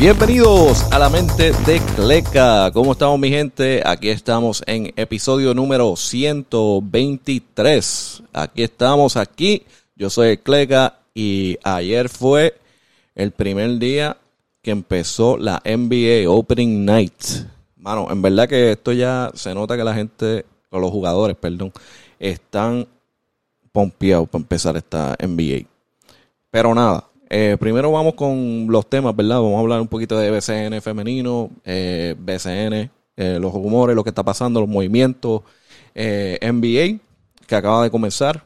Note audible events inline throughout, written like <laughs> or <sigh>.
Bienvenidos a la mente de Cleca. ¿Cómo estamos mi gente? Aquí estamos en episodio número 123. Aquí estamos aquí. Yo soy Cleca y ayer fue el primer día que empezó la NBA Opening Night. Mano, en verdad que esto ya se nota que la gente, o los jugadores, perdón, están pompeados para empezar esta NBA. Pero nada, eh, primero vamos con los temas, ¿verdad? Vamos a hablar un poquito de BCN femenino, eh, BCN, eh, los rumores, lo que está pasando, los movimientos, NBA, que acaba de comenzar.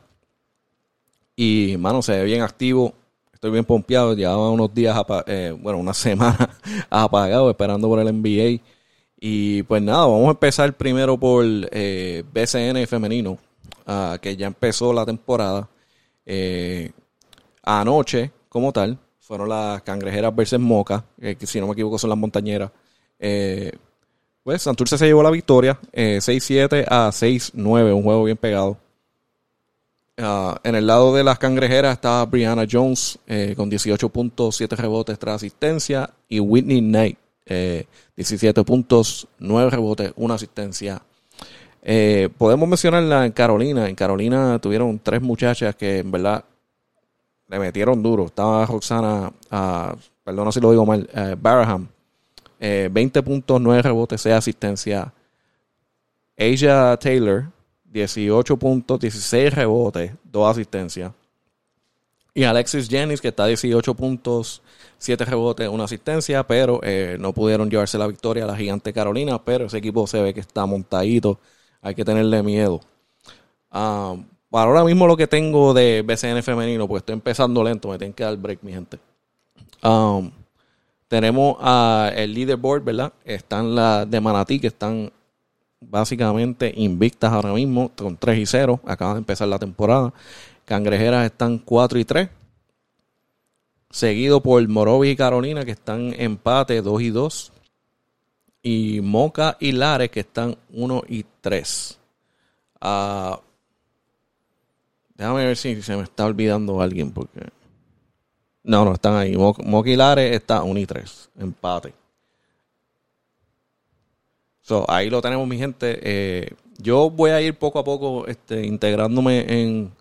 Y, mano, se ve bien activo. Estoy bien pompeado. Llevaba unos días, bueno, una <laughs> semana apagado esperando por el NBA. Y pues nada, vamos a empezar primero por BCN femenino, ah, que ya empezó la temporada. anoche como tal. Fueron las cangrejeras versus Moca, que si no me equivoco son las montañeras. Eh, pues Santurce se llevó la victoria, 6-7 eh, a 6-9, un juego bien pegado. Ah, en el lado de las cangrejeras estaba Brianna Jones eh, con 18 puntos, 7 rebotes, 3 asistencia. Y Whitney Knight, 17 puntos, 9 rebotes, 1 asistencia. podemos mencionarla en Carolina. En Carolina tuvieron tres muchachas que en verdad le metieron duro. Estaba Roxana, uh, perdón si lo digo mal, uh, Baraham, eh, 20 puntos, 9 rebotes, 6 asistencia. Asia Taylor, 18 puntos, 16 rebotes, 2 asistencias. Y Alexis Jennings, que está 18 puntos, 7 rebotes, 1 asistencia, pero eh, no pudieron llevarse la victoria a la gigante Carolina, pero ese equipo se ve que está montadito, hay que tenerle miedo. Um, para ahora mismo lo que tengo de BCN femenino, pues estoy empezando lento, me tienen que dar break, mi gente. Um, tenemos a el leaderboard, ¿verdad? Están las de Manatí, que están básicamente invictas ahora mismo, con 3 y 0. Acaban de empezar la temporada. Cangrejeras están 4 y 3. Seguido por Morovis y Carolina, que están empate 2 y 2. Y Moca y Lares, que están 1 y 3. Uh, Déjame ver si se me está olvidando alguien porque... No, no, están ahí. Moquilares está 1 y 3. Empate. So, ahí lo tenemos, mi gente. Eh, yo voy a ir poco a poco este, integrándome en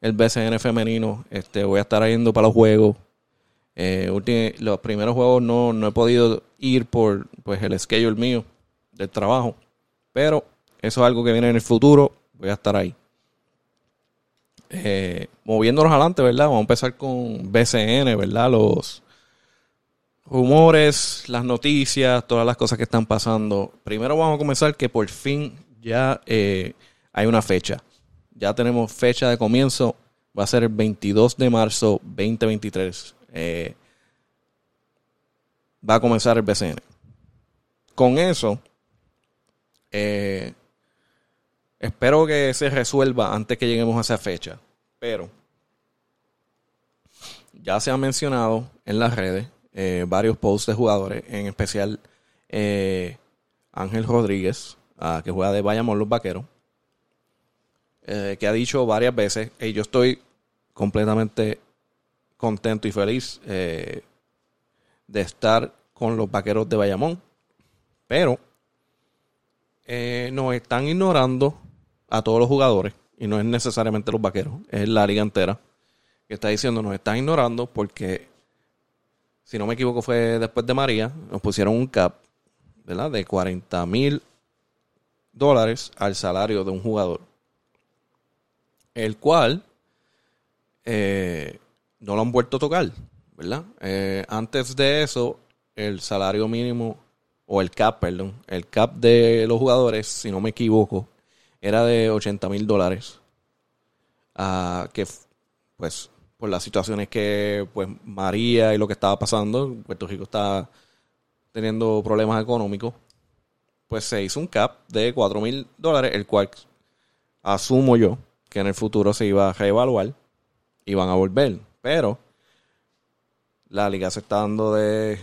el BCN femenino. Este, voy a estar yendo para los juegos. Eh, los primeros juegos no, no he podido ir por pues, el schedule mío del trabajo. Pero eso es algo que viene en el futuro. Voy a estar ahí. Eh, moviéndonos adelante, ¿verdad? Vamos a empezar con BCN, ¿verdad? Los rumores, las noticias, todas las cosas que están pasando. Primero vamos a comenzar que por fin ya eh, hay una fecha. Ya tenemos fecha de comienzo. Va a ser el 22 de marzo 2023. Eh, va a comenzar el BCN. Con eso, Espero que se resuelva antes que lleguemos a esa fecha. Pero ya se ha mencionado en las redes eh, varios posts de jugadores, en especial eh, Ángel Rodríguez, ah, que juega de Bayamón los Vaqueros, eh, que ha dicho varias veces, y yo estoy completamente contento y feliz de estar con los Vaqueros de Bayamón, pero nos están ignorando a todos los jugadores, y no es necesariamente los vaqueros, es la liga entera, que está diciendo nos están ignorando porque, si no me equivoco, fue después de María, nos pusieron un cap, ¿verdad? De 40 mil dólares al salario de un jugador, el cual eh, no lo han vuelto a tocar, ¿verdad? Eh, antes de eso, el salario mínimo, o el cap, perdón, el cap de los jugadores, si no me equivoco, era de 80 mil dólares. Ah, que, pues, por las situaciones que, pues, María y lo que estaba pasando, Puerto Rico está teniendo problemas económicos, pues se hizo un cap de 4 mil dólares, el cual asumo yo que en el futuro se iba a reevaluar y van a volver. Pero la liga se está dando de,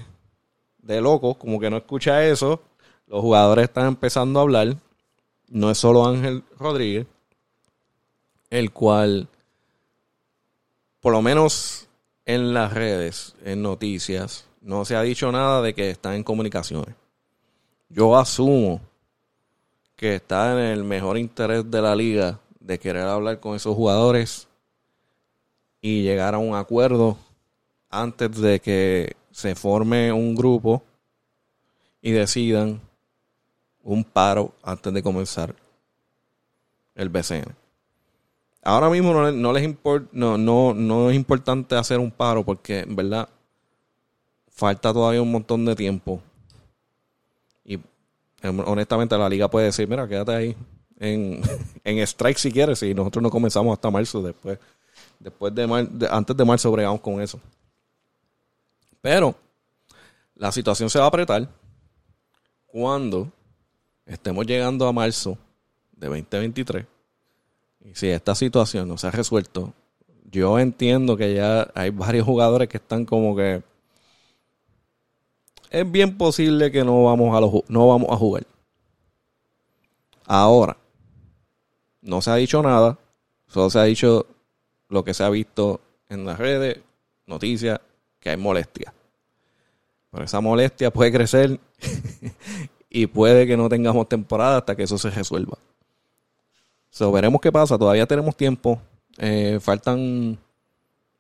de loco, como que no escucha eso. Los jugadores están empezando a hablar no es solo Ángel Rodríguez, el cual, por lo menos en las redes, en noticias, no se ha dicho nada de que están en comunicaciones. Yo asumo que está en el mejor interés de la liga de querer hablar con esos jugadores y llegar a un acuerdo antes de que se forme un grupo y decidan un paro antes de comenzar el BCN. Ahora mismo no, les no, no, no es importante hacer un paro porque en verdad falta todavía un montón de tiempo. Y em, honestamente la liga puede decir, mira, quédate ahí en, <laughs> en strike si quieres, y nosotros no comenzamos hasta marzo después. Después de, antes de marzo bregamos con eso. Pero la situación se va a apretar cuando estemos llegando a marzo de 2023. Y si esta situación no se ha resuelto, yo entiendo que ya hay varios jugadores que están como que es bien posible que no vamos a no vamos a jugar. Ahora, no se ha dicho nada, solo se ha dicho lo que se ha visto en las redes, noticias, que hay molestia. Pero esa molestia puede crecer <laughs> y puede que no tengamos temporada hasta que eso se resuelva. So, veremos qué pasa. Todavía tenemos tiempo. Eh, faltan,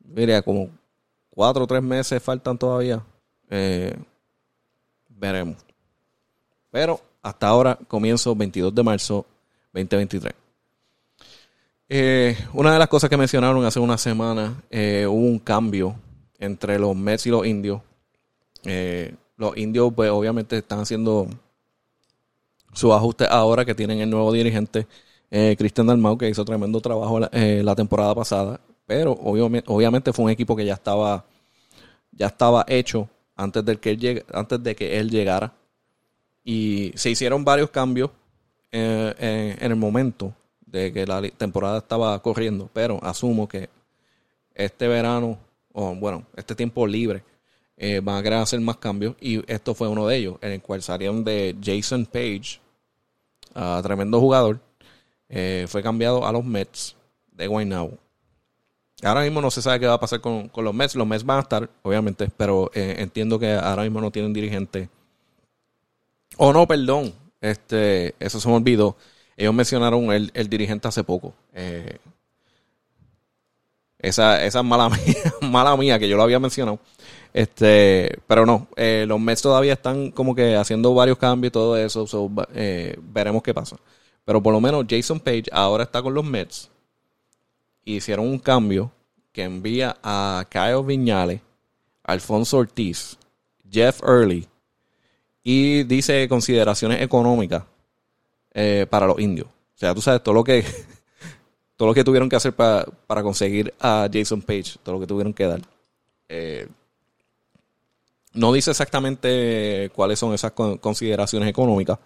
mira, como cuatro o tres meses faltan todavía. Eh, veremos. Pero hasta ahora, comienzo 22 de marzo 2023. Eh, una de las cosas que mencionaron hace una semana, hubo un cambio entre los Mets y los indios. los indios, pues obviamente están haciendo su ajuste ahora que tienen el nuevo dirigente, eh, Cristian Dalmau, que hizo tremendo trabajo la, eh, temporada pasada. Pero obviamente, obviamente, fue un equipo que ya estaba, ya estaba hecho antes de, que él antes de que él llegara. Y se hicieron varios cambios eh, en el momento de que la temporada estaba corriendo. Pero asumo que este verano, o bueno, este tiempo libre, van a querer hacer más cambios. Y esto fue uno de ellos, en el cual salieron de Jason Page tremendo jugador. Eh, fue cambiado a los Mets de Guaynabo. Ahora mismo no se sabe qué va a pasar con, los Mets. Los Mets van a estar, obviamente, pero eh, entiendo que ahora mismo no tienen dirigente. Oh, no, perdón. Este, eso se me olvidó. Ellos mencionaron el, el dirigente hace poco. Eh, esa, esa es mala <laughs> mía, mala mía, que yo lo había mencionado. Este, pero no, eh, los Mets todavía están como que haciendo varios cambios y todo eso. Eh, veremos qué pasa. Pero por lo menos Jason Page ahora está con los Mets. Hicieron un cambio que envía a Kyle Viñales, Alfonso Ortiz, Jeff Early y dice consideraciones económicas eh, para los indios. O sea, tú sabes todo lo que <laughs> todo lo que tuvieron que hacer para, para conseguir a Jason Page, todo lo que tuvieron que dar. No dice exactamente cuáles son esas consideraciones económicas,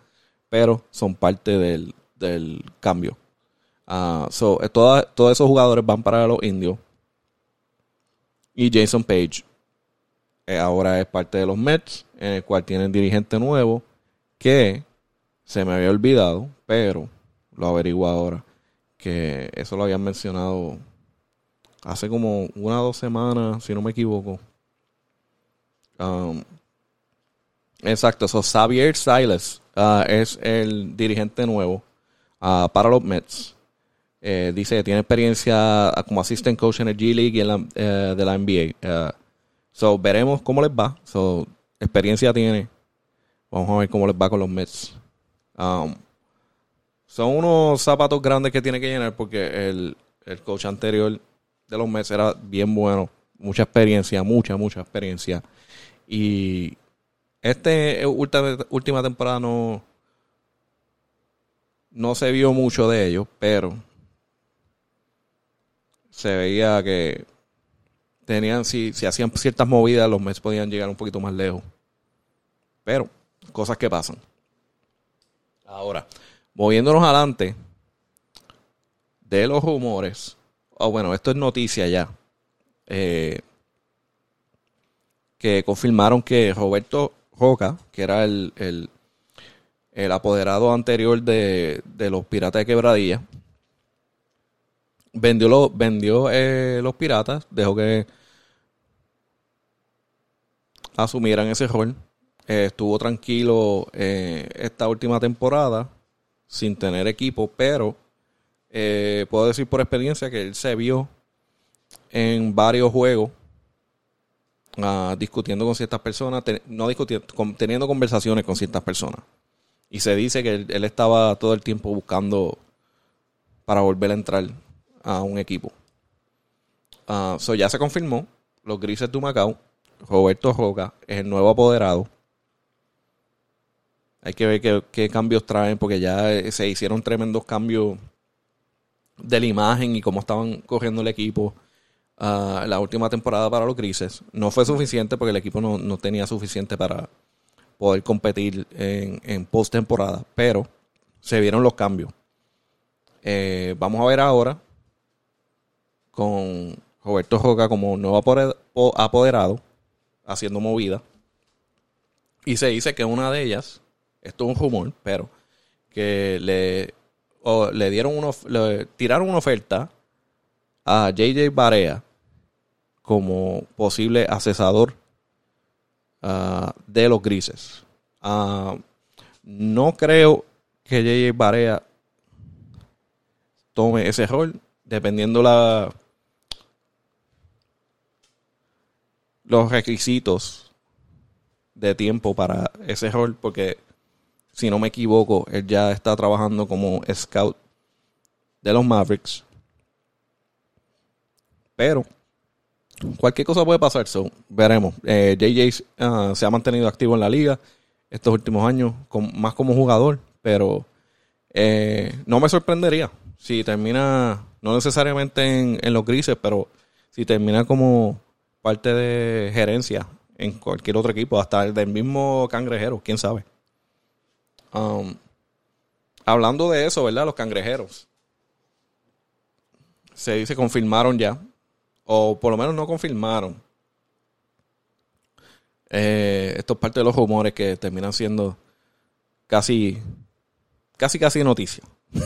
pero son parte del, cambio. Uh, so, eh, todos esos jugadores van para los indios. Y Jason Page eh, ahora es parte de los Mets, en el cual tienen dirigente nuevo, que se me había olvidado, pero lo averiguo ahora, que eso lo habían mencionado hace como una o dos semanas, si no me equivoco. Um, exacto, so Xavier Silas uh, es el dirigente nuevo uh, para los Mets. Eh, dice que tiene experiencia como assistant coach en el G League y en la, eh, de la NBA. Uh, so veremos cómo les va. So, experiencia tiene. Vamos a ver cómo les va con los Mets. Um, son unos zapatos grandes que tiene que llenar porque el, el coach anterior de los Mets era bien bueno. Mucha experiencia, mucha, mucha experiencia. Y este última, temporada no, no se vio mucho de ellos, pero se veía que tenían, si, si hacían ciertas movidas, los Mets podían llegar un poquito más lejos. Pero, cosas que pasan. Ahora, moviéndonos adelante de los rumores. Oh, bueno, esto es noticia ya. Eh, que confirmaron que Roberto Roca, que era el, el, apoderado anterior de, los Piratas de Quebradilla, vendió, vendió eh, los Piratas, dejó que asumieran ese rol. Eh, estuvo tranquilo eh, esta última temporada sin tener equipo, pero puedo decir por experiencia que él se vio en varios juegos ah, discutiendo con ciertas personas, no discutiendo, teniendo conversaciones con ciertas personas. Y se dice que él, estaba todo el tiempo buscando para volver a entrar a un equipo. Uh, ya se confirmó. Los Grises de Macao, Roberto Roca, es el nuevo apoderado. Hay que ver qué, cambios traen, porque ya eh, se hicieron tremendos cambios de la imagen y cómo estaban corriendo el equipo uh, la última temporada para los Grises. No fue suficiente porque el equipo no, no tenía suficiente para poder competir en, en postemporada, pero se vieron los cambios. Eh, vamos a ver ahora con Roberto Joca como nuevo apoderado, haciendo movida. Y se dice que una de ellas, esto es un rumor, pero que le, le dieron uno, le tiraron una oferta a JJ Barea como posible asesador Ah, de los grises. Ah, no creo que JJ Barea tome ese rol, dependiendo la los requisitos de tiempo para ese rol, porque si no me equivoco, él ya está trabajando como scout de los Mavericks. Pero cualquier cosa puede pasar, so, veremos. JJ eh, ah, se ha mantenido activo en la liga estos últimos años, más como jugador, pero eh, no me sorprendería si termina, no necesariamente en, los grises, pero si termina como parte de gerencia en cualquier otro equipo, hasta el del mismo cangrejero, quién sabe. Um, hablando de eso, ¿verdad? Los cangrejeros. Se dice, confirmaron ya o por lo menos no confirmaron. Eh, esto es parte de los rumores que terminan siendo casi, casi, casi noticia. <laughs>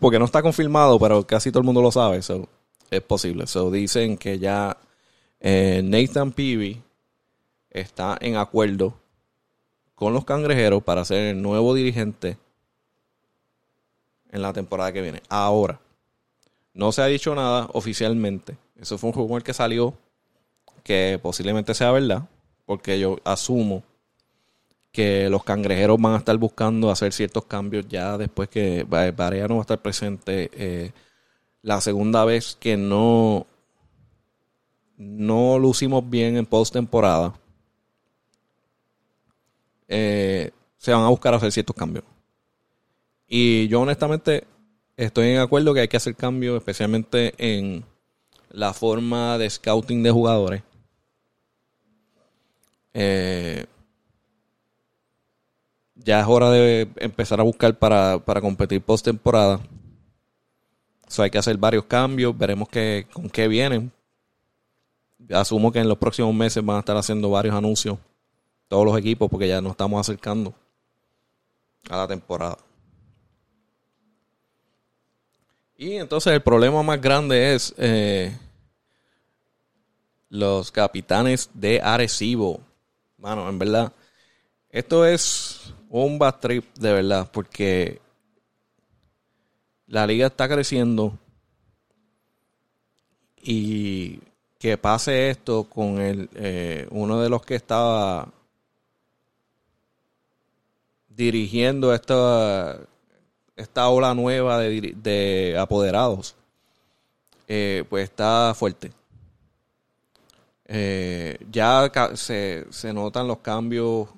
Porque no está confirmado, pero casi todo el mundo lo sabe. So, es posible. So, dicen que ya eh, Nathan Peavy está en acuerdo con los cangrejeros para ser el nuevo dirigente en la temporada que viene. Ahora, no se ha dicho nada oficialmente eso fue un rumor que salió que posiblemente sea verdad, porque yo asumo que los cangrejeros van a estar buscando hacer ciertos cambios ya después que Barea no va a estar presente. Eh, la segunda vez que no, no lucimos bien en postemporada, eh, se van a buscar hacer ciertos cambios. Y yo honestamente estoy en acuerdo que hay que hacer cambios, especialmente en la forma de scouting de jugadores. Eh, ya es hora de empezar a buscar para, para competir postemporada. So hay que hacer varios cambios, veremos que, con qué vienen. Asumo que en los próximos meses van a estar haciendo varios anuncios todos los equipos porque ya nos estamos acercando a la temporada. Y entonces el problema más grande es eh, los capitanes de Arecibo. Bueno, en verdad, esto es un bad trip de verdad, porque la liga está creciendo y que pase esto con el, eh, uno de los que estaba dirigiendo esta esta ola nueva de, apoderados, eh, pues está fuerte. Eh, ya se, notan los cambios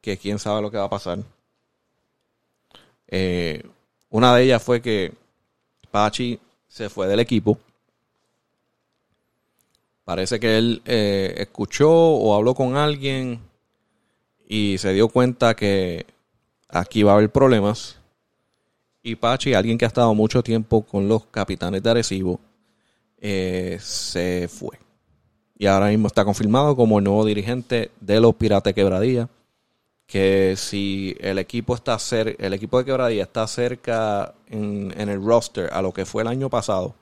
que quién sabe lo que va a pasar. Eh, una de ellas fue que Pachi se fue del equipo. Parece que él escuchó o habló con alguien y se dio cuenta que aquí va a haber problemas. Y Pachi, alguien que ha estado mucho tiempo con los capitanes de Arecibo, eh, se fue. Y ahora mismo está confirmado como el nuevo dirigente de los Pirates Quebradilla. Que si el equipo está cerca, el equipo de Quebradilla está cerca en, el roster a lo que fue el año pasado,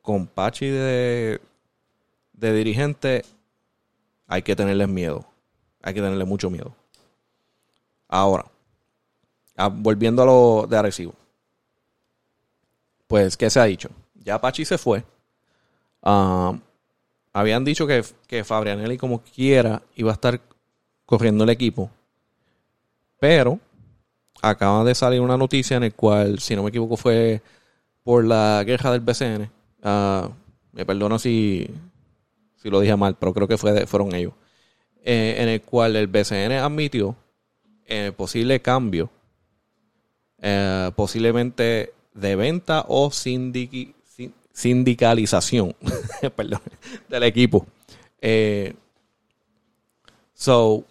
con Pachi de, de dirigente, hay que tenerles miedo. Hay que tenerle mucho miedo. Ahora, volviendo a lo de Arecibo. Pues, ¿qué se ha dicho? Ya Pachi se fue. Ah, habían dicho que, que Fabrianelli, como quiera, iba a estar corriendo el equipo. Pero acaba de salir una noticia en el cual, si no me equivoco, fue por la guerra del BCN. Ah, me perdono si, si lo dije mal, pero creo que fue fueron ellos. Eh, en el cual el BCN admitió eh, posible cambio, eh, posiblemente de venta o sindicalización <laughs> del equipo. so,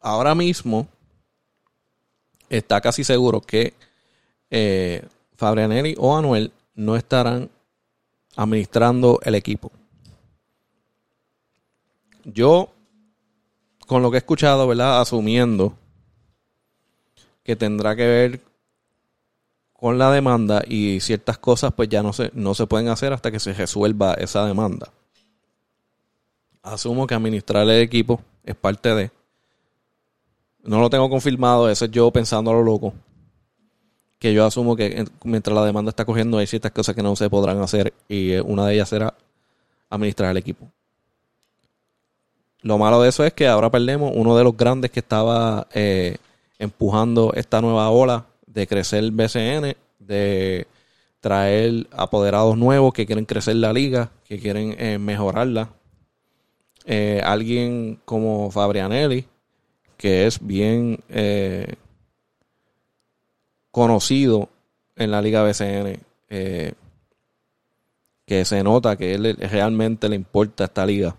ahora mismo está casi seguro que Fabrianelli o Anuel no estarán administrando el equipo. Yo, con lo que he escuchado, ¿verdad? Asumiendo que tendrá que ver con la demanda y ciertas cosas pues ya no se, no se pueden hacer hasta que se resuelva esa demanda. Asumo que administrar el equipo es parte de... No lo tengo confirmado, eso es yo pensando a lo loco. Que yo asumo que mientras la demanda está cogiendo hay ciertas cosas que no se podrán hacer y eh, una de ellas será administrar el equipo. Lo malo de eso es que ahora perdemos uno de los grandes que estaba eh, empujando esta nueva ola de crecer BCN, de traer apoderados nuevos que quieren crecer la liga, que quieren eh, mejorarla. Eh, alguien como Fabrianelli, que es bien eh, conocido en la liga BCN, que se nota que él realmente le importa esta liga.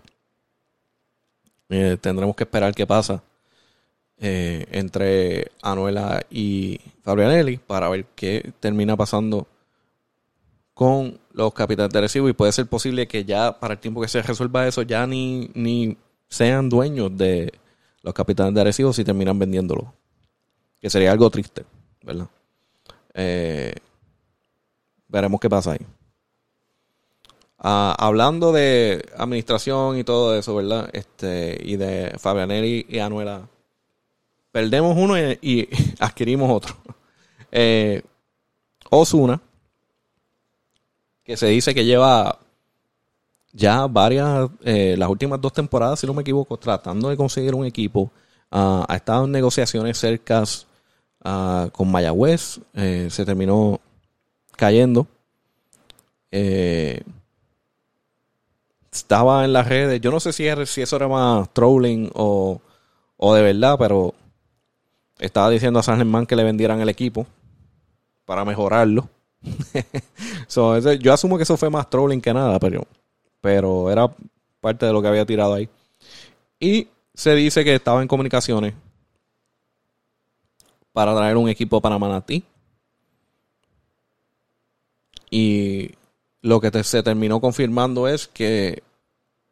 tendremos que esperar qué pasa entre Anuela y Fabrianelli para ver qué termina pasando con los capitanes de recibo y puede ser posible que ya para el tiempo que se resuelva eso ya ni, ni sean dueños de los capitanes de recibo si terminan vendiéndolo. Que sería algo triste, ¿verdad? Eh, veremos qué pasa ahí. Ah, hablando de administración y todo eso, ¿verdad? Este, y de Fabrianelli y Anuela perdemos uno y, <laughs> adquirimos otro. Eh, Osuna, que se dice que lleva ya varias, eh, las últimas dos temporadas, si no me equivoco, tratando de conseguir un equipo. Ah, ha estado en negociaciones cercas ah, con Mayagüez. Eh, se terminó cayendo. estaba en las redes. Yo no sé si, si eso era más trolling o, o de verdad, pero estaba diciendo a San Germán que le vendieran el equipo para mejorarlo. <laughs> yo asumo que eso fue más trolling que nada, pero, pero era parte de lo que había tirado ahí. Y se dice que estaba en comunicaciones para traer un equipo para Manatí. Y lo que se terminó confirmando es que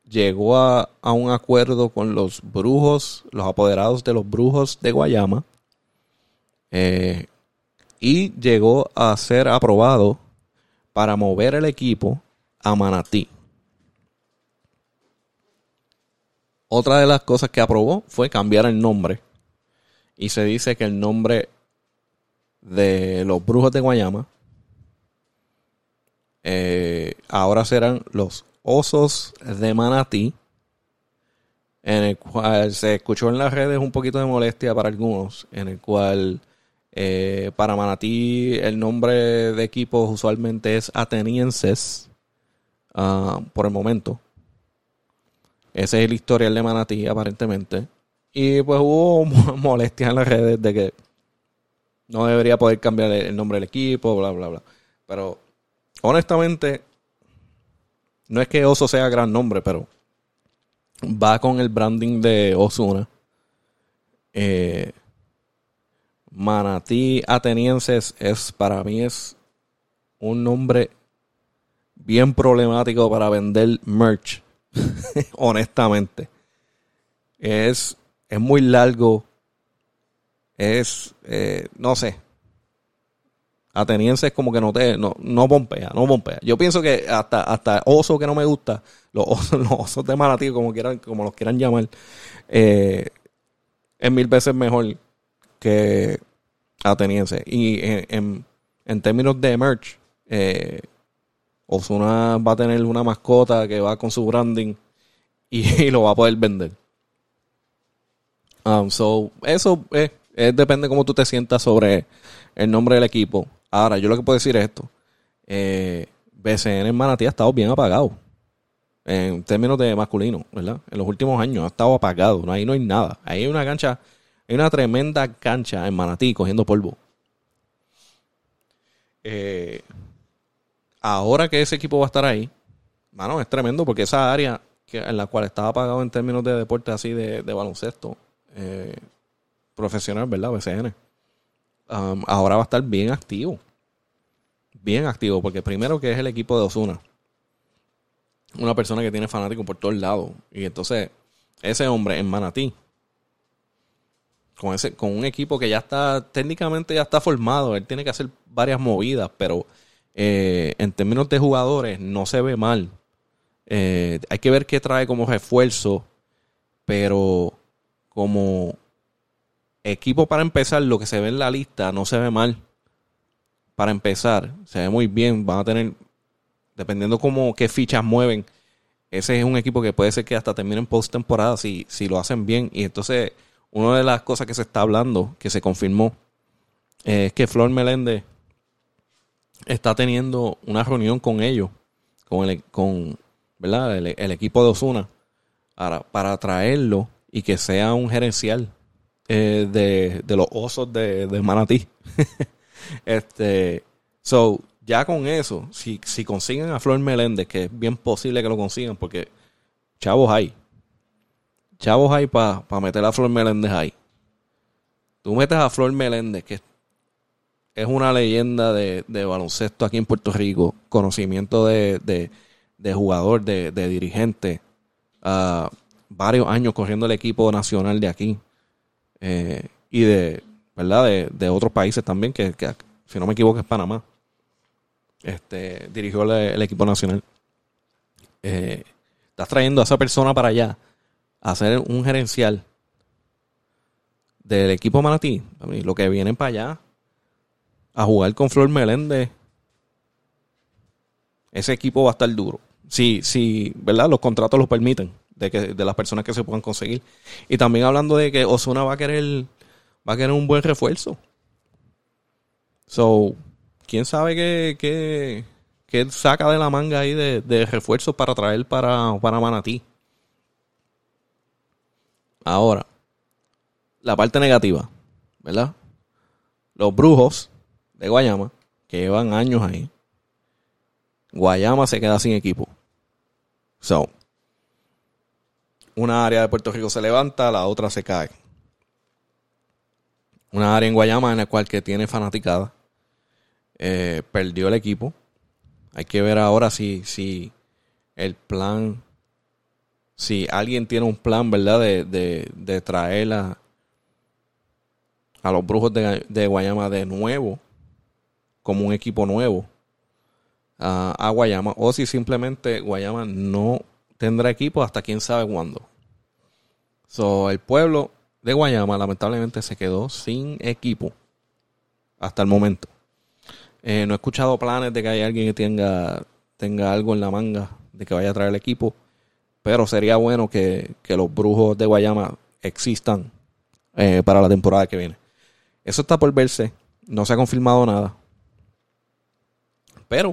llegó a, a, un acuerdo con los brujos, los apoderados de los brujos de Guayama, eh, y llegó a ser aprobado para mover el equipo a Manatí. Otra de las cosas que aprobó fue cambiar el nombre. Y se dice que el nombre de los brujos de Guayama eh, ahora serán los osos de Manatí. En el cual se escuchó en las redes un poquito de molestia para algunos. En el cual eh, para Manatí el nombre de equipo usualmente es Atenienses ah, por el momento. Ese es el historial de Manatí aparentemente. Y pues hubo <laughs> molestias en las redes de que no debería poder cambiar el nombre del equipo, bla, bla, bla. Pero honestamente, no es que Oso sea gran nombre, pero va con el branding de Osuna. Eh, Manatí Atenienses es para mí es un nombre bien problemático para vender merch. <laughs> Honestamente. Es, es muy largo. Es, eh, no sé. Ateniense es como que no te, no, no bombea, no. Yo pienso que hasta, hasta oso que no me gusta, los osos, <laughs> los osos de manatí, como quieran, como los quieran llamar, eh, es mil veces mejor que ateniense. Y en, en, términos de merch, eh, Osuna va a tener una mascota que va con su branding y, <laughs> lo va a poder vender. Um, so, eso es, depende cómo tú te sientas sobre el nombre del equipo. Ahora, yo lo que puedo decir es esto. Eh, BCN en Manatí ha estado bien apagado. En términos de masculino, ¿verdad? En los últimos años ha estado apagado. Ahí no hay nada. Ahí hay una cancha, hay una tremenda cancha en Manatí cogiendo polvo. Eh, ahora que ese equipo va a estar ahí, mano, es tremendo porque esa área que, en la cual estaba apagado en términos de deporte así de, baloncesto eh, profesional, ¿verdad? BCN Um, ahora va a estar bien activo. Bien activo, porque primero que es el equipo de Osuna. Una persona que tiene fanáticos por todos lados. Y entonces, ese hombre en Manatí, con, ese, con un equipo que ya está, técnicamente ya está formado, él tiene que hacer varias movidas, pero eh, en términos de jugadores no se ve mal. Eh, hay que ver qué trae como refuerzo, pero como equipo para empezar, lo que se ve en la lista no se ve mal. Para empezar, se ve muy bien. Van a tener, dependiendo cómo qué fichas mueven, ese es un equipo que puede ser que hasta termine en postemporada si, si lo hacen bien. Y entonces, una de las cosas que se está hablando, que se confirmó, es que Flor Meléndez está teniendo una reunión con ellos, con el, con, ¿verdad? el, equipo de Osuna, para, para traerlo y que sea un gerencial eh, de, los osos de, Manatí. <laughs> este, so, ya con eso, si, si consiguen a Flor Meléndez, que es bien posible que lo consigan, porque chavos hay. Chavos hay para meter a Flor Meléndez ahí. Tú metes a Flor Meléndez, que es una leyenda de, baloncesto aquí en Puerto Rico, conocimiento de, de, jugador, de, dirigente, varios años corriendo el equipo nacional de aquí. Eh, y de, ¿verdad? De, otros países también, que, si no me equivoco es Panamá. Este, dirigió el, equipo nacional. Eh, estás trayendo a esa persona para allá hacer un gerencial del equipo Manatí. Lo que vienen para allá a jugar con Flor Meléndez, ese equipo va a estar duro. Si, si, ¿verdad? Los contratos lo permiten de, que, de las personas que se puedan conseguir. Y también hablando de que Osuna va a querer, va a querer un buen refuerzo. So, quién sabe qué, qué, qué saca de la manga ahí de, de refuerzos para traer para, para Manatí. Ahora, la parte negativa, ¿verdad? Los brujos de Guayama, que llevan años ahí. Guayama se queda sin equipo. So, una área de Puerto Rico se levanta, la otra se cae. Una área en Guayama en la cual que tiene fanaticada. Eh, perdió el equipo. Hay que ver ahora si, si el plan, si alguien tiene un plan, ¿verdad? De, de, traer a, a los brujos de, de, Guayama de nuevo, como un equipo nuevo, a, a Guayama. O si simplemente Guayama no tendrá equipo hasta quién sabe cuándo. So, el pueblo de Guayama lamentablemente se quedó sin equipo hasta el momento. Eh, no he escuchado planes de que haya alguien que tenga, tenga algo en la manga de que vaya a traer el equipo, pero sería bueno que, los brujos de Guayama existan eh, para la temporada que viene. Eso está por verse, no se ha confirmado nada. Pero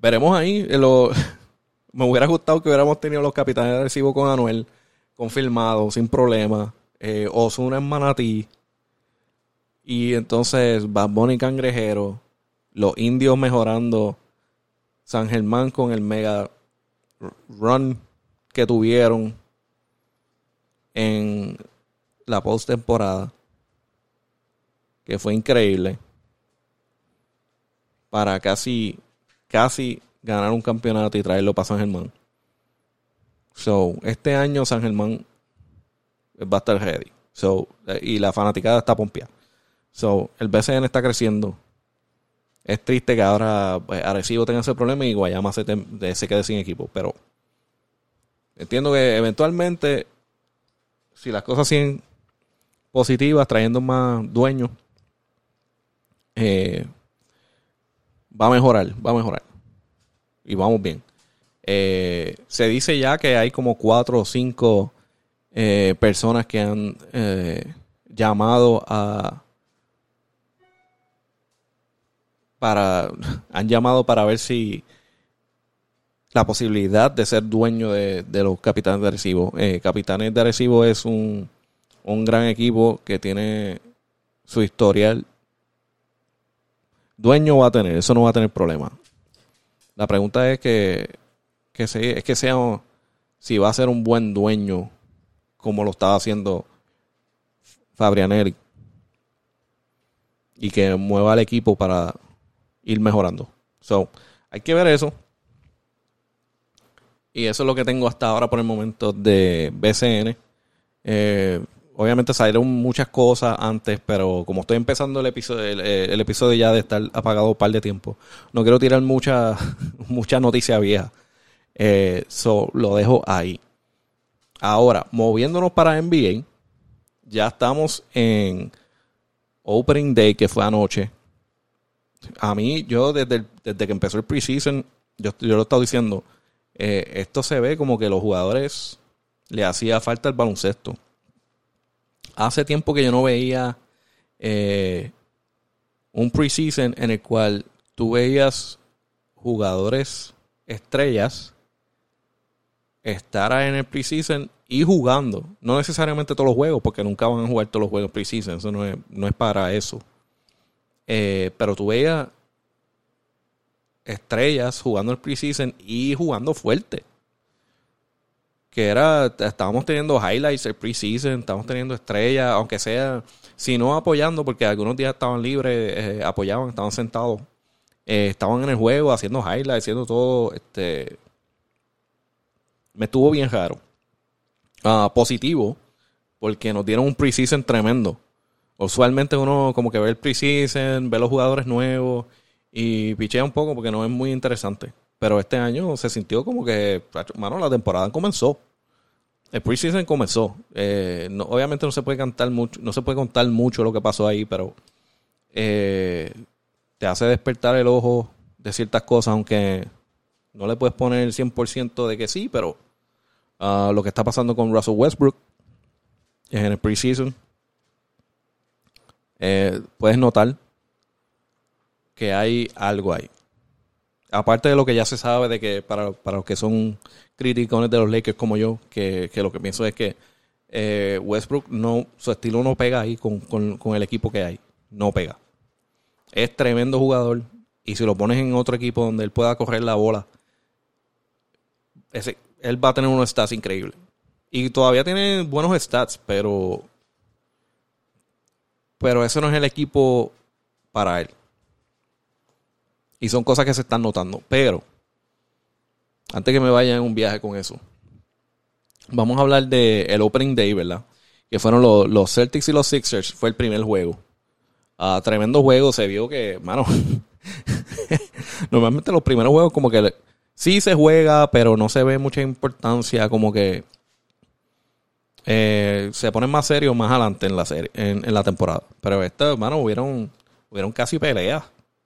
veremos ahí. Lo, <laughs> me hubiera gustado que hubiéramos tenido los capitanes de recibo con Anuel confirmado, sin problema. Eh, Osuna en Manatí. Y entonces Bad Bunny Cangrejero. Los indios mejorando. San Germán con el mega run que tuvieron en la postemporada. Que fue increíble. Para casi, casi ganar un campeonato y traerlo para San Germán. So, este año San Germán va a estar ready. So, y la fanaticada está pompeada. So, el BCN está creciendo. Es triste que ahora pues, Arecibo tenga ese problema y Guayama se, quede sin equipo. Pero entiendo que eventualmente, si las cosas siguen positivas, trayendo más dueños, eh, va a mejorar, va a mejorar. Y vamos bien. Eh, se dice ya que hay como cuatro o cinco eh, personas que han llamado a para han llamado para ver si la posibilidad de ser dueño de, los capitanes de Arecibo. capitanes de Arecibo es un, un gran equipo que tiene su historial dueño va a tener, eso no va a tener problema. La pregunta es que, que es que sea si va a ser un buen dueño como lo estaba haciendo Fabrianelli y que mueva al equipo para ir mejorando. So, hay que ver eso. Y eso es lo que tengo hasta ahora por el momento de BCN. Eh, obviamente salieron muchas cosas antes, pero como estoy empezando el episodio, el, episodio ya de estar apagado un par de tiempo, no quiero tirar mucha, <laughs> mucha noticia vieja. Eh, lo dejo ahí. Ahora, moviéndonos para NBA, ya estamos en Opening Day, que fue anoche. A mí, yo desde, desde que empezó el preseason, yo, yo lo he estado diciendo, eh, esto se ve como que los jugadores le hacía falta el baloncesto hace tiempo que yo no veía eh, un preseason en el cual tú veías jugadores estrellas estar en el preseason y jugando. No necesariamente todos los juegos, porque nunca van a jugar todos los juegos preseason. Eso no es, no es para eso. Eh, pero tú veías estrellas jugando el preseason y jugando fuerte que era, estábamos teniendo highlights el preseason, estábamos teniendo estrellas, aunque sea, si no apoyando, porque algunos días estaban libres, eh, apoyaban, estaban sentados, eh, estaban en el juego haciendo highlights, haciendo todo, este, me estuvo bien raro. Ah, positivo, porque nos dieron un preseason tremendo. Usualmente uno como que ve el preseason, ve los jugadores nuevos y pichea un poco porque no es muy interesante. Pero este año se sintió como que, mano, la temporada comenzó. El preseason comenzó. Eh, obviamente no se puede cantar mucho, no se puede contar mucho lo que pasó ahí, pero eh, te hace despertar el ojo de ciertas cosas, aunque no le puedes poner el 100% de que sí, pero ah, lo que está pasando con Russell Westbrook en el preseason, eh, puedes notar que hay algo ahí aparte de lo que ya se sabe de que para, los que son críticos de los Lakers como yo, que, lo que pienso es que eh, Westbrook no, su estilo no pega ahí con, el equipo que hay. No pega. Es tremendo jugador. Y si lo pones en otro equipo donde él pueda correr la bola, ese, él va a tener unos stats increíbles. Y todavía tiene buenos stats, pero. Pero ese no es el equipo para él. Y son cosas que se están notando. Pero, antes que me vaya en un viaje con eso, vamos a hablar del el Opening Day, ¿verdad? Que fueron los, Celtics y los Sixers. Fue el primer juego. Uh, tremendo juego. Se vio que, mano, <laughs> normalmente los primeros juegos como que sí se juega, pero no se ve mucha importancia. Como que eh, se ponen más serios más adelante en la serie, en, la temporada. Pero esta, hermano, hubieron, hubieron casi peleas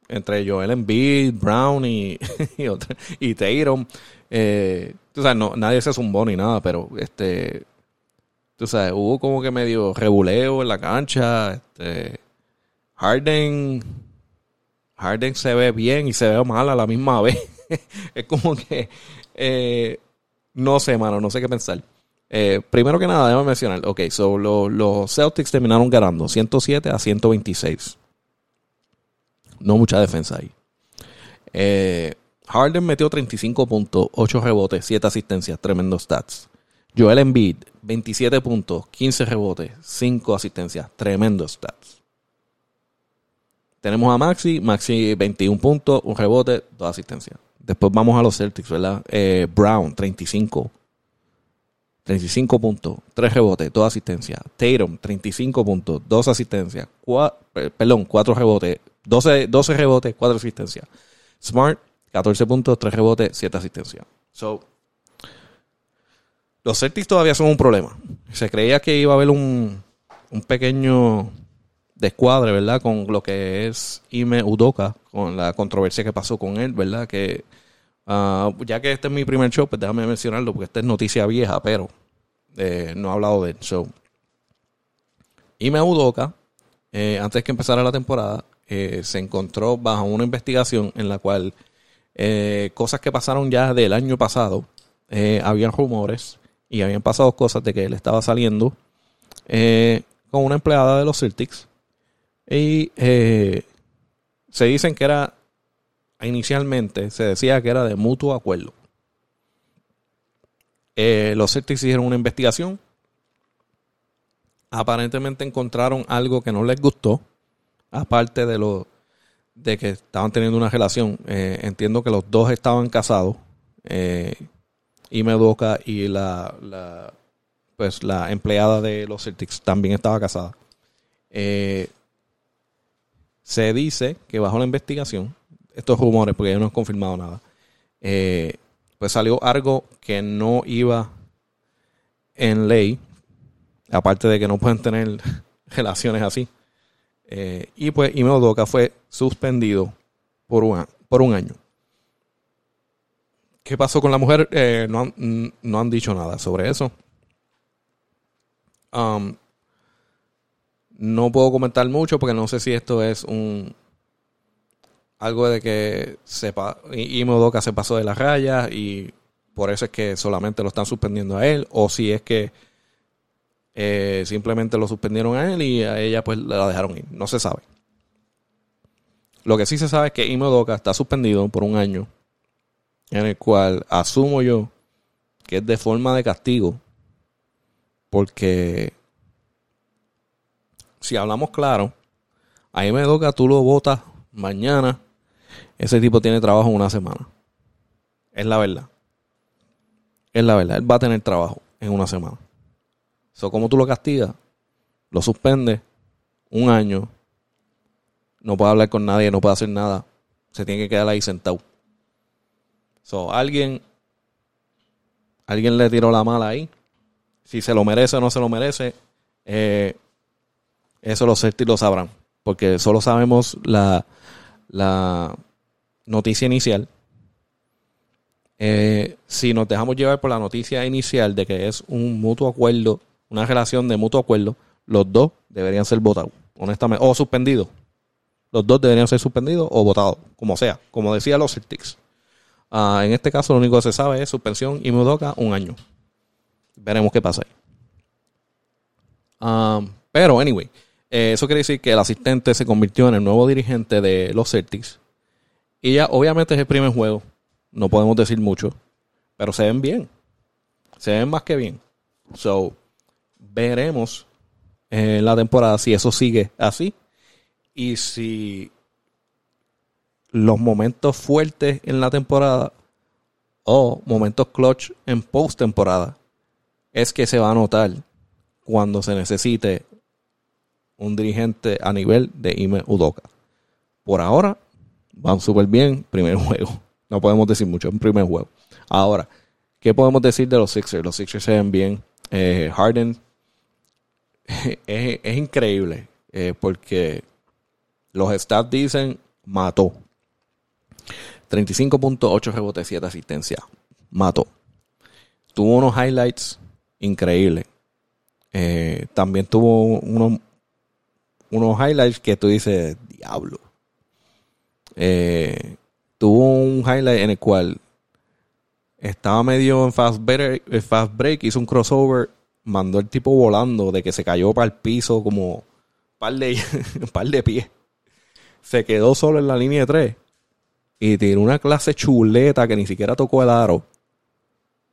entre Joel Embiid, Brown y, <laughs> y, otro, y Tatum. Eh, tú sabes, no, nadie se zumbó ni nada, pero este, tú sabes, hubo como que medio rebuleo en la cancha. Este, Harden, Harden se ve bien y se ve mal a la misma <laughs> vez. es como que, eh, no sé, mano, no sé qué pensar. Eh, primero que nada, déjame mencionar, ok, los Celtics terminaron ganando 107 a 126. No mucha defensa ahí. Eh, Harden metió 35 puntos, 8 rebotes, 7 asistencias, tremendos stats. Joel Embiid, 27 puntos, 15 rebotes, 5 asistencias, tremendos stats. Tenemos a Maxi, Maxi 21 puntos, un rebote, 2 asistencias. Después vamos a los Celtics, ¿verdad? Eh, Brown, 35. 35 puntos, 3 rebotes, 2 asistencias. Tatum, 35 puntos, 2 asistencias. perdón, 4 rebotes, 12, 12 rebotes, 4 asistencias. Smart, 14 puntos, 3 rebotes, 7 asistencias. So, los Celtics todavía son un problema. Se creía que iba a haber un, un pequeño descuadre, ¿verdad? Con lo que es Ime Udoka, con la controversia que pasó con él, ¿verdad? Que ah, ya que este es mi primer show, pues déjame mencionarlo porque esta es noticia vieja, pero eh, no he hablado de él. So, Ime Udoka, eh, antes que empezara la temporada, eh, se encontró bajo una investigación en la cual cosas que pasaron ya del año pasado, habían rumores y habían pasado cosas de que él estaba saliendo con una empleada de los Celtics y eh, se dicen que era, inicialmente se decía que era de mutuo acuerdo. Eh, los Celtics hicieron una investigación. Aparentemente encontraron algo que no les gustó, aparte de lo de que estaban teniendo una relación. Eh, entiendo que los dos estaban casados. y Medoka y la, la, pues la empleada de los Celtics también estaba casada. Eh, se dice que bajo la investigación, estos rumores, porque ya no han confirmado nada, eh, pues salió algo que no iba en ley, aparte de que no pueden tener <laughs> relaciones así. Eh, y pues Ime fue suspendido por un, por un año. ¿Qué pasó con la mujer? Eh, no, han, no, han, dicho nada sobre eso. Um, no puedo comentar mucho porque no sé si esto es un algo de que sepa y Modoka se pasó de las rayas y por eso es que solamente lo están suspendiendo a él o si es que eh, simplemente lo suspendieron a él y a ella pues la dejaron ir. No se sabe. Lo que sí se sabe es que Imodoka está suspendido por un año en el cual asumo yo que es de forma de castigo porque si hablamos claro, me toca, tú lo votas mañana, ese tipo tiene trabajo en una semana. Es la verdad. Es la verdad. Él va a tener trabajo en una semana. So, como tú lo castigas? Lo suspendes un año. No puede hablar con nadie, no puede hacer nada. Se tiene que quedar ahí sentado. So, alguien, alguien le tiró la mala ahí. Si se lo merece o no se lo merece, eh, eso los Celtics lo sabrán, porque solo sabemos la, la noticia inicial. Eh, si nos dejamos llevar por la noticia inicial de que es un mutuo acuerdo, una relación de mutuo acuerdo, los dos deberían ser votados, honestamente, o suspendidos. Los dos deberían ser suspendidos o votados, como sea, como decía los Celtics. Ah, en este caso, lo único que se sabe es suspensión y Mudoka un año. Veremos qué pasa ahí. Ah, pero, anyway, eh, eso quiere decir que el asistente se convirtió en el nuevo dirigente de los Celtics. Y ya, obviamente, es el primer juego. No podemos decir mucho. Pero se ven bien. Se ven más que bien. So, veremos en la temporada si eso sigue así. Y si los momentos fuertes en la temporada o momentos clutch en post temporada es que se va a notar cuando se necesite un dirigente a nivel de Ime Udoka. Por ahora, van súper bien, primer <laughs> juego. No podemos decir mucho, en primer juego. Ahora, ¿qué podemos decir de los Sixers? Los Sixers se ven bien. Eh, Harden <laughs> es, increíble eh, porque los stats dicen mató. 35.8 rebotes, 7 asistencias. Mató. Tuvo unos highlights increíbles. Eh, también tuvo unos unos highlights que tú dices, diablo. Eh, tuvo un highlight en el cual estaba medio en fast break, hizo un crossover, mandó el tipo volando de que se cayó para el piso como par de, <laughs> par de pies. Se quedó solo en la línea de tres y tiró una clase chuleta que ni siquiera tocó el aro.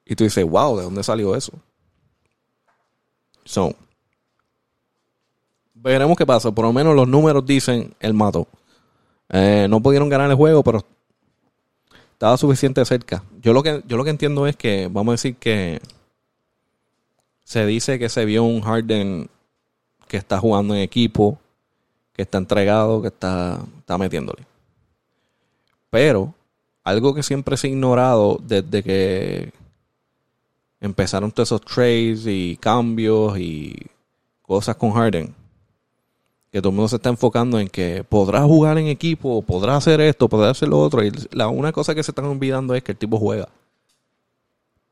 Y tú dices, wow, ¿de dónde salió eso? So, veremos qué pasa. Por lo menos los números dicen el mato. Eh, no pudieron ganar el juego, pero estaba suficiente cerca. Yo lo que yo lo que entiendo es que vamos a decir que se dice que se vio un Harden que está jugando en equipo, que está entregado, que está está metiéndole. Pero algo que siempre se ha ignorado desde que empezaron todos esos trades y cambios y cosas con Harden, que todo el mundo se está enfocando en que podrá jugar en equipo, podrá hacer esto, podrá hacer lo otro. Y la una cosa que se están olvidando es que el tipo juega.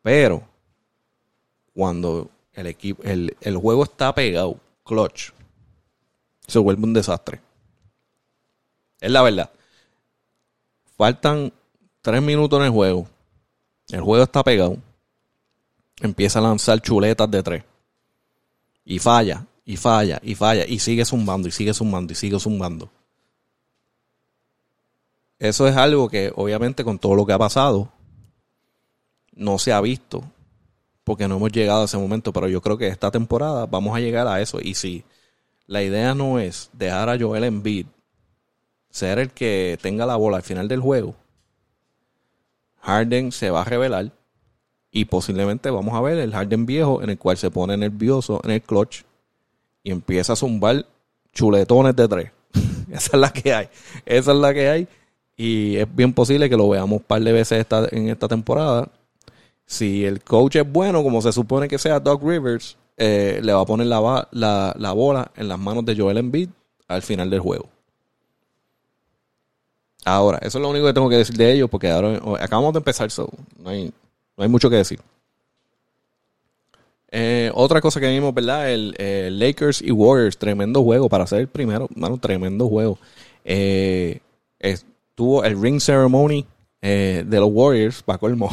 Pero cuando el equipo, el, el juego está pegado, clutch, se vuelve un desastre. Es la verdad. Faltan tres minutos en el juego. El juego está pegado. Empieza a lanzar chuletas de tres. Y falla, y falla, y falla. Y sigue zumbando, y sigue zumbando, y sigue zumbando. Eso es algo que obviamente con todo lo que ha pasado no se ha visto. Porque no hemos llegado a ese momento. Pero yo creo que esta temporada vamos a llegar a eso. Y si la idea no es dejar a Joel Embiid ser el que tenga la bola al final del juego, Harden se va a revelar y posiblemente vamos a ver el Harden viejo en el cual se pone nervioso en el clutch y empieza a zumbar chuletones de tres. <laughs> Esa es la que hay. Esa es la que hay. Y es bien posible que lo veamos un par de veces esta, en esta temporada. Si el coach es bueno, como se supone que sea Doc Rivers, eh, le va a poner la, la, la bola en las manos de Joel Embiid al final del juego. Ahora, eso es lo único que tengo que decir de ellos, porque ahora acabamos de empezar, so, no, hay, no hay mucho que decir. Eh, otra cosa que vimos, ¿verdad? El, Lakers y Warriors, tremendo juego para ser el primero, mano, tremendo juego. Eh, estuvo el ring ceremony eh, de los Warriors, <laughs> para colmo,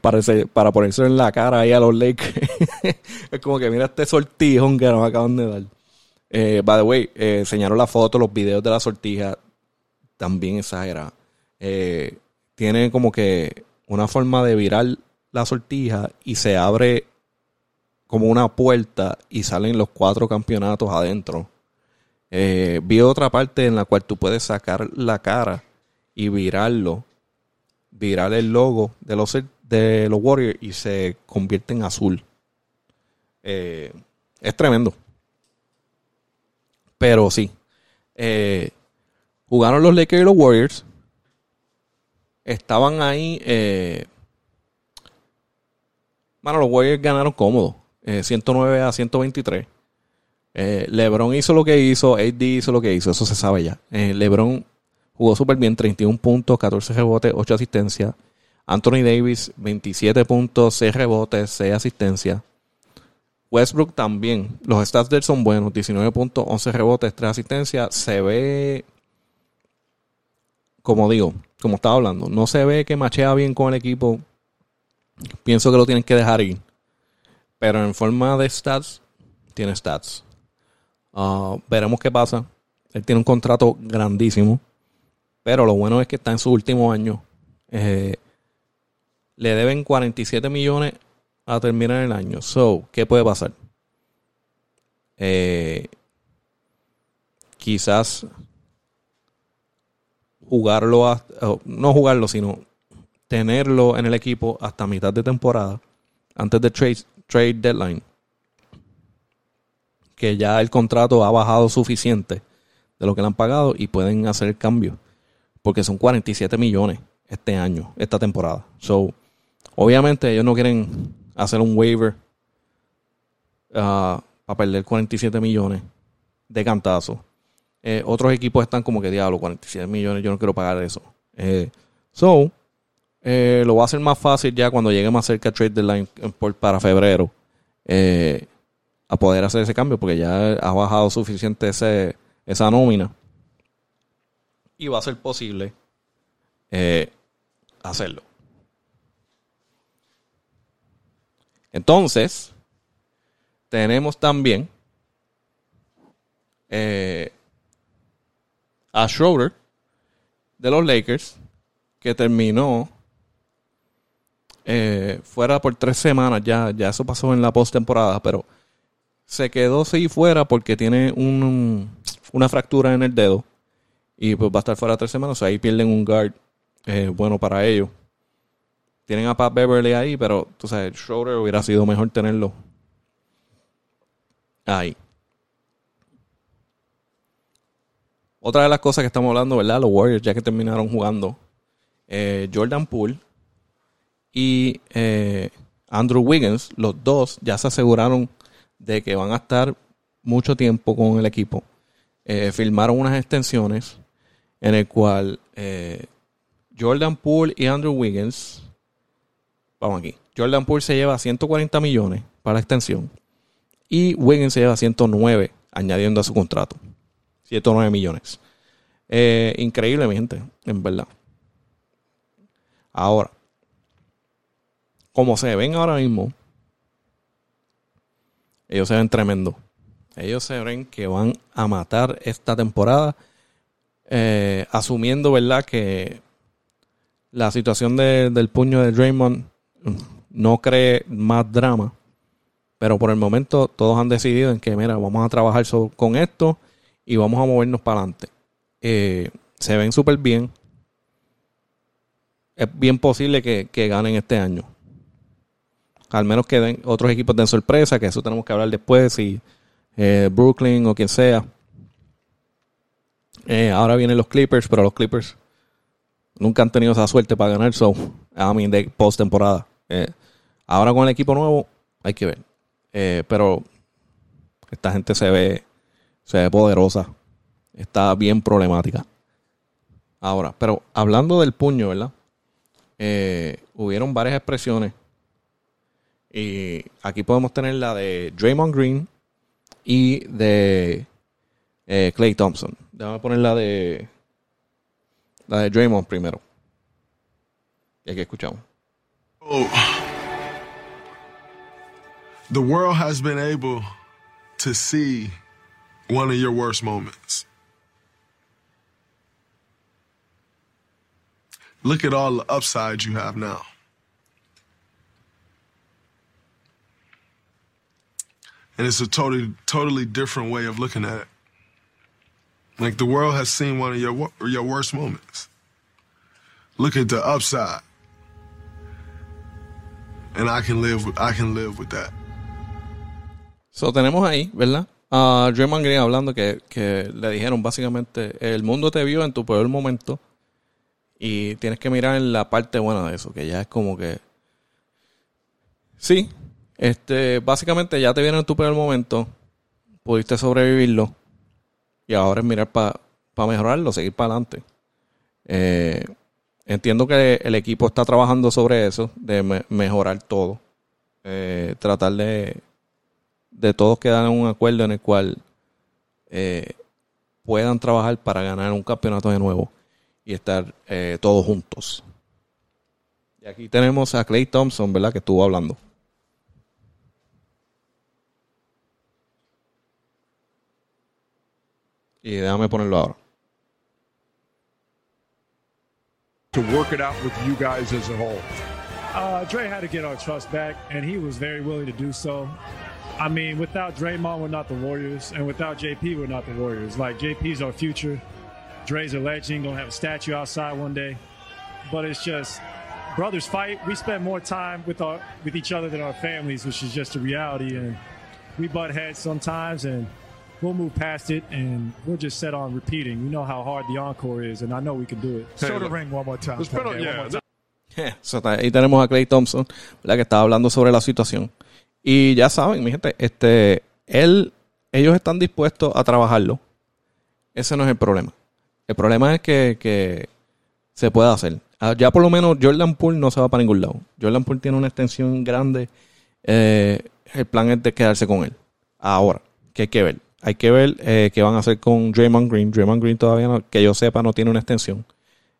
para, para ponerse en la cara ahí a los Lakers. <laughs> es como que mira este sortijón que nos acaban de dar. by the way, enseñaron la foto, los videos de la sortija también exagera. Eh, tiene como que una forma de virar la sortija y se abre como una puerta y salen los cuatro campeonatos adentro. Eh, vi otra parte en la cual tú puedes sacar la cara y virarlo, virar el logo de los, de los Warriors y se convierte en azul. Eh, es tremendo. Pero sí, eh, Jugaron los Lakers y los Warriors. Estaban ahí. Bueno, los Warriors ganaron cómodo. 109 eh, a 123. Eh, LeBron hizo lo que hizo. AD hizo lo que hizo. Eso se sabe ya. LeBron jugó súper bien. 31 puntos, 14 rebotes, 8 asistencias. Anthony Davis, 27 puntos, 6 rebotes, 6 asistencias. Westbrook también. Los stats de él son buenos. 19 puntos, 11 rebotes, 3 asistencias. Se ve como digo, como estaba hablando, no se ve que machea bien con el equipo. Pienso que lo tienen que dejar ir. Pero en forma de stats, tiene stats. Ah, veremos qué pasa. Él tiene un contrato grandísimo. Pero lo bueno es que está en su último año. Eh, le deben 47 millones a terminar el año. So, ¿qué puede pasar? Eh, quizás jugarlo, no jugarlo, sino tenerlo en el equipo hasta mitad de temporada, antes de trade, trade deadline, que ya el contrato ha bajado suficiente de lo que le han pagado y pueden hacer el cambio, porque son 47 millones este año, esta temporada. So, obviamente ellos no quieren hacer un waiver uh, para perder 47 millones de cantazo. Eh, otros equipos están como que diablo, 47 millones, yo no quiero pagar eso. Eh, so, eh, lo va a hacer más fácil ya cuando llegue más cerca trade deadline para febrero a poder hacer ese cambio porque ya ha bajado suficiente ese, esa nómina y va a ser posible hacerlo. Entonces, tenemos también eh, a Schroeder de los Lakers, que terminó eh, fuera por tres semanas, ya, ya eso pasó en la postemporada, pero se quedó así fuera porque tiene un, una fractura en el dedo y pues va a estar fuera tres semanas, ahí pierden un guard eh, bueno para ellos. Tienen a Pat Beverly ahí, pero tú sabes, Schroeder hubiera sido mejor tenerlo ahí. otra de las cosas que estamos hablando, ¿verdad? Los Warriors, ya que terminaron jugando, eh, Jordan Poole y eh, Andrew Wiggins, los dos ya se aseguraron de que van a estar mucho tiempo con el equipo. Eh, firmaron unas extensiones en el cual Jordan Poole y Andrew Wiggins, vamos aquí, Jordan Poole se lleva 140 millones para la extensión y Wiggins se lleva 109 añadiendo a su contrato. 109 millones. Eh, increíble, mi gente, en verdad. Ahora, como se ven ahora mismo, ellos se ven tremendo. Ellos se ven que van a matar esta temporada, eh, asumiendo, ¿verdad?, que la situación del puño de Draymond no cree más drama. Pero por el momento todos han decidido en que, mira, vamos a trabajar con esto y vamos a movernos para adelante. Eh, se ven súper bien. Es bien posible que, ganen este año. Al menos que den, otros equipos den sorpresa, que eso tenemos que hablar después, si eh, Brooklyn o quien sea. Eh, ahora vienen los Clippers, pero los Clippers nunca han tenido esa suerte para ganar, so, I mean, de post temporada. ahora con el equipo nuevo, hay que ver. pero esta gente se ve se ve poderosa. Está bien problemática. Ahora, pero hablando del puño, ¿verdad? Eh, hubieron varias expresiones. Y aquí podemos tener la de Draymond Green y de eh, Clay Thompson. Déjame poner la de la de Draymond primero. Y aquí escuchamos. Oh. The world has been able to see one of your worst moments. Look at all the upside you have now. And it's a totally, totally different way of looking at it. Like the world has seen one of your your worst moments. Look at the upside, and I can live with I can live with that. So tenemos ahí, ¿verdad? a Draymond Green hablando que, le dijeron básicamente, el mundo te vio en tu peor momento y tienes que mirar en la parte buena de eso, que ya es como que... Sí, este, básicamente ya te vieron en tu peor momento, pudiste sobrevivirlo y ahora es mirar para mejorarlo, seguir para adelante. Eh, entiendo que el equipo está trabajando sobre eso, de mejorar todo, eh, tratar de de todos quedan en un acuerdo en el cual eh, puedan trabajar para ganar un campeonato de nuevo y estar eh, todos juntos. Y aquí tenemos a Clay Thompson, ¿verdad? Que estuvo hablando. Y déjame ponerlo ahora. To work it out with you guys as a whole. Uh, Dre had to get our trust back, and he was very willing to do so. I mean, without Draymond, we're not the Warriors, and without JP, we're not the Warriors. Like JP's our future. Dre's a legend, gonna have a statue outside one day. But it's just brothers fight. We spend more time with our with each other than our families, which is just a reality. And we butt heads sometimes, and we'll move past it, and we're just set on repeating. We know how hard the encore is, and I know we can do it. Show the ring one more time. Let's put on, yeah. So, ahí tenemos a Clay Thompson, ¿verdad? que estaba hablando sobre la situación. Y ya saben, mi gente, este, él, ellos están dispuestos a trabajarlo. Ese no es el problema. El problema es que, se pueda hacer. Ah, ya por lo menos Jordan Poole no se va para ningún lado. Jordan Poole tiene una extensión grande. Eh, el plan es de quedarse con él. Ahora, ¿qué hay que ver? Hay que ver eh, qué van a hacer con Draymond Green. Draymond Green todavía, no, que yo sepa, no tiene una extensión.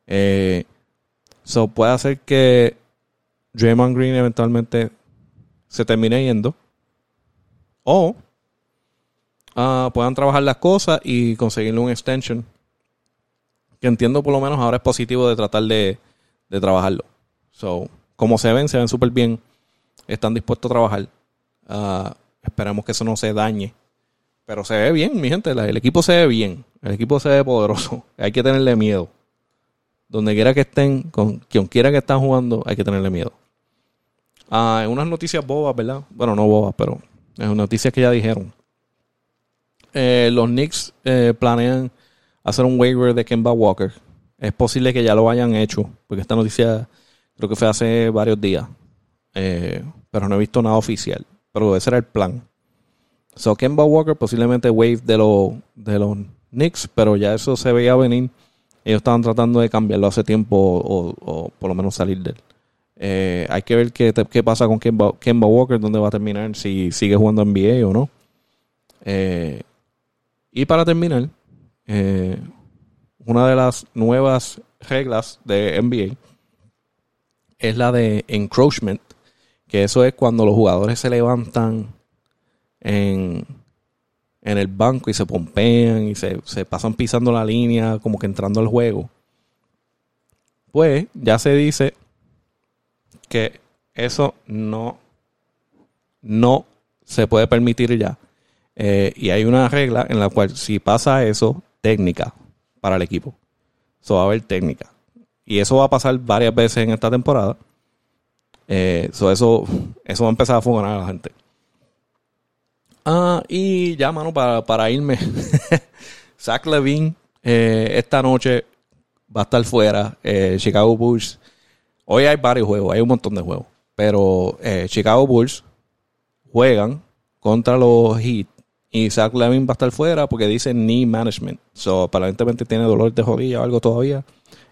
Eh, so puede hacer que Draymond Green eventualmente se termine yendo. O uh, puedan trabajar las cosas y conseguirle un extension. Que entiendo por lo menos ahora es positivo de tratar de, de trabajarlo. So, como se ven, se ven súper bien. Están dispuestos a trabajar. Uh, esperamos que eso no se dañe. Pero se ve bien, mi gente. El equipo se ve bien. El equipo se ve poderoso. <laughs> Hay que tenerle miedo. Donde quiera que estén, con quien quiera que estén jugando, hay que tenerle miedo. Ah, en unas noticias bobas, ¿verdad? Bueno, no bobas, pero en noticias que ya dijeron. Eh, los Knicks eh, planean hacer un waiver de Kemba Walker. Es posible que ya lo hayan hecho, porque esta noticia creo que fue hace varios días. Eh, pero no he visto nada oficial. Pero ese era el plan. So, Kemba Walker posiblemente wave de, los de los Knicks, pero ya eso se veía venir. Ellos estaban tratando de cambiarlo hace tiempo o, por lo menos salir de él. Eh, hay que ver qué, qué pasa con Kemba, Walker, dónde va a terminar, si sigue jugando NBA o no. Eh, y para terminar, eh, una de las nuevas reglas de NBA es la de encroachment, que eso es cuando los jugadores se levantan en, en el banco y se pompean y se, se pasan pisando la línea como que entrando al juego. Pues ya se dice que eso no, no se puede permitir ya. Eh, y hay una regla en la cual si pasa eso, técnica para el equipo. Eso va a haber técnica. Y eso va a pasar varias veces en esta temporada. Eh, eso, eso va a empezar a funcionar a la gente. Ah, y ya, mano, para, para irme. <laughs> Zach Levine eh, esta noche va a estar fuera. Chicago Bulls. Hoy hay varios juegos, hay un montón de juegos. Pero Chicago Bulls juegan contra los Heat y Zach Levin va a estar fuera porque dice knee management. So, aparentemente tiene dolor de rodilla o algo todavía.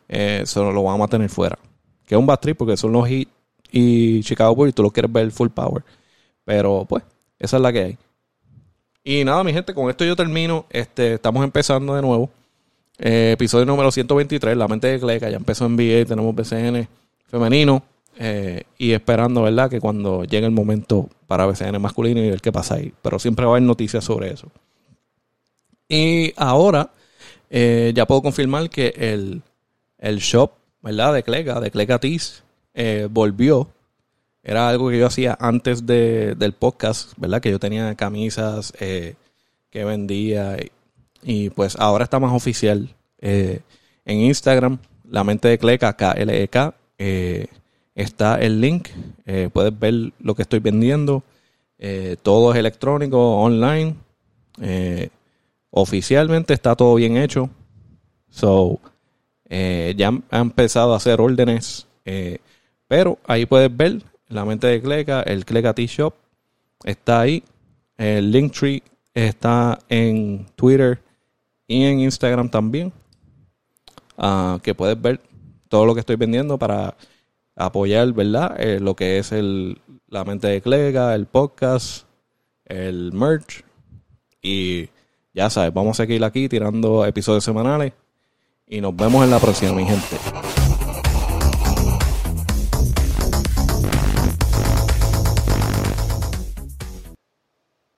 Eh, solo lo vamos a tener fuera. Que es un trip porque son los Heat y Chicago Bulls tú lo quieres ver full power. Pero pues, esa es la que hay. Y nada, mi gente, con esto yo termino. Este, estamos empezando de nuevo. Eh, episodio número 123, La mente de Cleca. Ya empezó NBA, tenemos BCN femenino. Eh, y esperando, ¿verdad? Que cuando llegue el momento para BCN masculino y ver qué pasa ahí. Pero siempre va a haber noticias sobre eso. Y ahora eh, ya puedo confirmar que el, el shop, ¿verdad? De Clega, de Clega Tees, volvió. Era algo que yo hacía antes de, del podcast, ¿verdad? Que yo tenía camisas que vendía. Y, pues ahora está más oficial. en Instagram, la mente de Clega, K-L-E-K. Eh, está el link. Eh, puedes ver lo que estoy vendiendo. Eh, todo es electrónico, online. Eh, oficialmente está todo bien hecho. So, ya ha empezado a hacer órdenes. pero ahí puedes ver la mente de Cleca, el Cleca T-Shop. Está ahí. El Linktree está en Twitter y en Instagram también. Ah, que puedes ver todo lo que estoy vendiendo para apoyar, ¿verdad? Eh, lo que es el, la mente de Clega, el podcast, el merch. Y ya sabes, vamos a seguir aquí tirando episodios semanales. Y nos vemos en la próxima, mi gente.